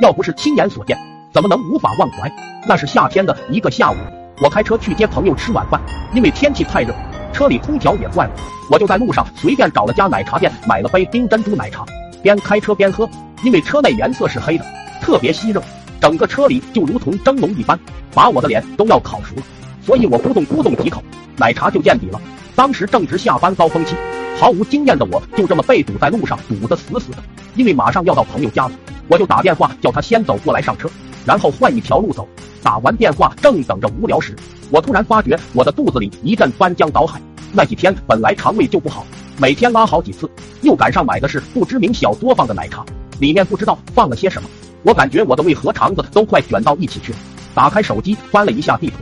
要不是亲眼所见，怎么能无法忘怀？那是夏天的一个下午，我开车去接朋友吃晚饭，因为天气太热，车里空调也坏了，我就在路上随便找了家奶茶店买了杯冰珍珠奶茶，边开车边喝，因为车内颜色是黑的，特别吸热，整个车里就如同蒸笼一般，把我的脸都要烤熟了，所以我咕咚咕咚几口，奶茶就见底了。当时正值下班高峰期。毫无经验的我，就这么被堵在路上，堵得死死的。因为马上要到朋友家了，我就打电话叫他先走过来上车，然后换一条路走。打完电话，正等着无聊时，我突然发觉我的肚子里一阵翻江倒海。那几天本来肠胃就不好，每天拉好几次，又赶上买的是不知名小作坊的奶茶，里面不知道放了些什么。我感觉我的胃和肠子都快卷到一起去了。打开手机翻了一下地图。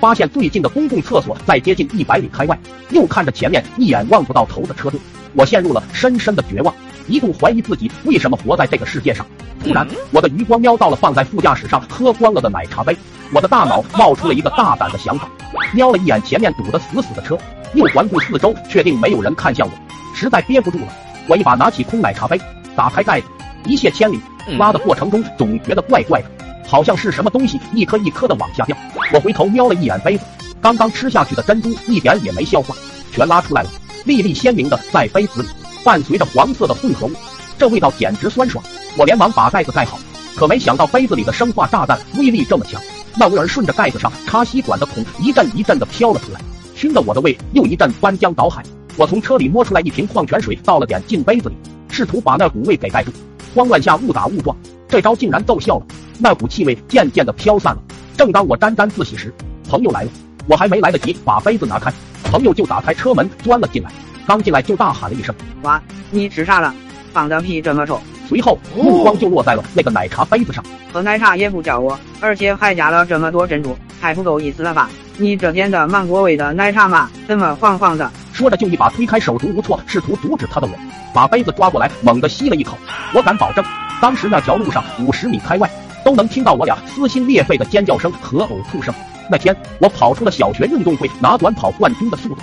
发现最近的公共厕所在接近一百里开外，又看着前面一眼望不到头的车队，我陷入了深深的绝望，一度怀疑自己为什么活在这个世界上。突然，我的余光瞄到了放在副驾驶上喝光了的奶茶杯，我的大脑冒出了一个大胆的想法，瞄了一眼前面堵得死死的车，又环顾四周，确定没有人看向我，实在憋不住了，我一把拿起空奶茶杯，打开盖子，一泻千里，拉的过程中总觉得怪怪的。好像是什么东西一颗一颗的往下掉，我回头瞄了一眼杯子，刚刚吃下去的珍珠一点也没消化，全拉出来了，粒粒鲜明的在杯子里，伴随着黄色的混合物，这味道简直酸爽。我连忙把盖子盖好，可没想到杯子里的生化炸弹威力这么强，那味儿顺着盖子上插吸管的孔一阵一阵的飘了出来，熏得我的胃又一阵翻江倒海。我从车里摸出来一瓶矿泉水，倒了点进杯子里，试图把那股味给盖住。慌乱下误打误撞，这招竟然奏效了。那股气味渐渐的飘散了。正当我沾沾自喜时，朋友来了。我还没来得及把杯子拿开，朋友就打开车门钻了进来。刚进来就大喊了一声：“哇，你吃啥了？放的屁这么臭！”随后目光就落在了那个奶茶杯子上。喝奶茶也不叫我，而且还加了这么多珍珠，太不够意思了吧？你这点的芒果味的奶茶嘛，怎么黄黄的？说着就一把推开手足无措试图阻止他的我，把杯子抓过来猛地吸了一口。我敢保证，当时那条路上五十米开外。都能听到我俩撕心裂肺的尖叫声和呕吐声。那天我跑出了小学运动会拿短跑冠军的速度。